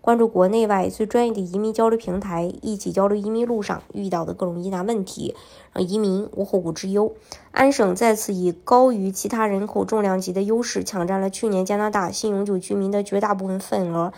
关注国内外最专业的移民交流平台，一起交流移民路上遇到的各种疑难问题，让移民无后顾之忧。安省再次以高于其他人口重量级的优势，抢占了去年加拿大新永久居民的绝大部分份额，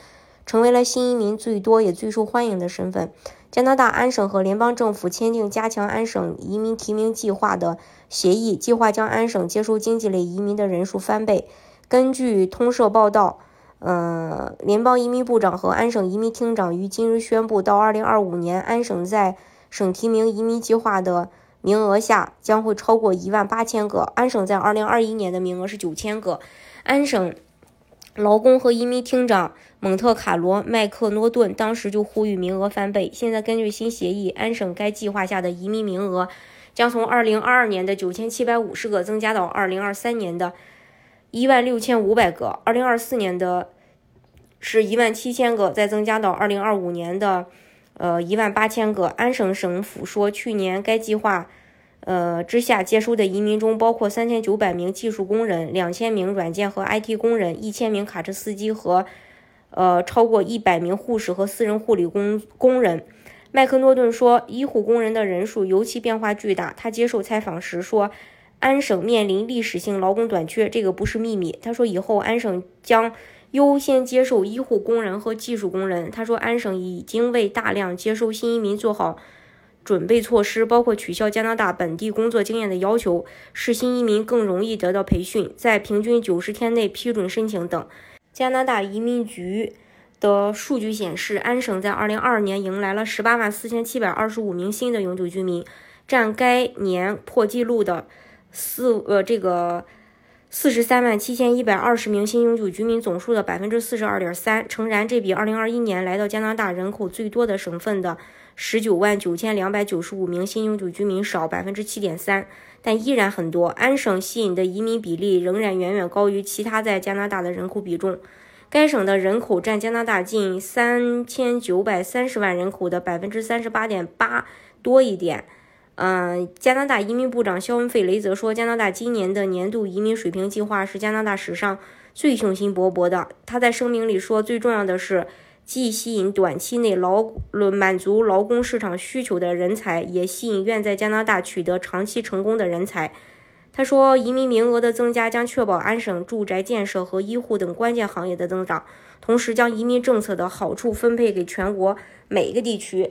成为了新移民最多也最受欢迎的身份。加拿大安省和联邦政府签订加强安省移民提名计划的协议，计划将安省接收经济类移民的人数翻倍。根据通社报道。呃，联邦移民部长和安省移民厅长于今日宣布，到二零二五年，安省在省提名移民计划的名额下将会超过一万八千个。安省在二零二一年的名额是九千个。安省劳工和移民厅长蒙特卡罗麦克诺顿当时就呼吁名额翻倍。现在根据新协议，安省该计划下的移民名额将从二零二二年的九千七百五十个增加到二零二三年的。一万六千五百个，二零二四年的是一万七千个，再增加到二零二五年的呃一万八千个。安省省府说，去年该计划呃之下接收的移民中，包括三千九百名技术工人、两千名软件和 IT 工人、一千名卡车司机和呃超过一百名护士和私人护理工工人。麦克诺顿说，医护工人的人数尤其变化巨大。他接受采访时说。安省面临历史性劳工短缺，这个不是秘密。他说，以后安省将优先接受医护工人和技术工人。他说，安省已经为大量接收新移民做好准备措施，包括取消加拿大本地工作经验的要求，使新移民更容易得到培训，在平均九十天内批准申请等。加拿大移民局的数据显示，安省在二零二二年迎来了十八万四千七百二十五名新的永久居民，占该年破纪录的。四呃，这个四十三万七千一百二十名新永久居民总数的百分之四十二点三，诚然，这比二零二一年来到加拿大人口最多的省份的十九万九千两百九十五名新永久居民少百分之七点三，但依然很多。安省吸引的移民比例仍然远远高于其他在加拿大的人口比重，该省的人口占加拿大近三千九百三十万人口的百分之三十八点八多一点。嗯，加拿大移民部长肖恩·费雷则说，加拿大今年的年度移民水平计划是加拿大史上最雄心勃勃的。他在声明里说，最重要的是既吸引短期内劳满足劳工市场需求的人才，也吸引愿在加拿大取得长期成功的人才。他说，移民名额的增加将确保安省住宅建设和医护等关键行业的增长，同时将移民政策的好处分配给全国每一个地区。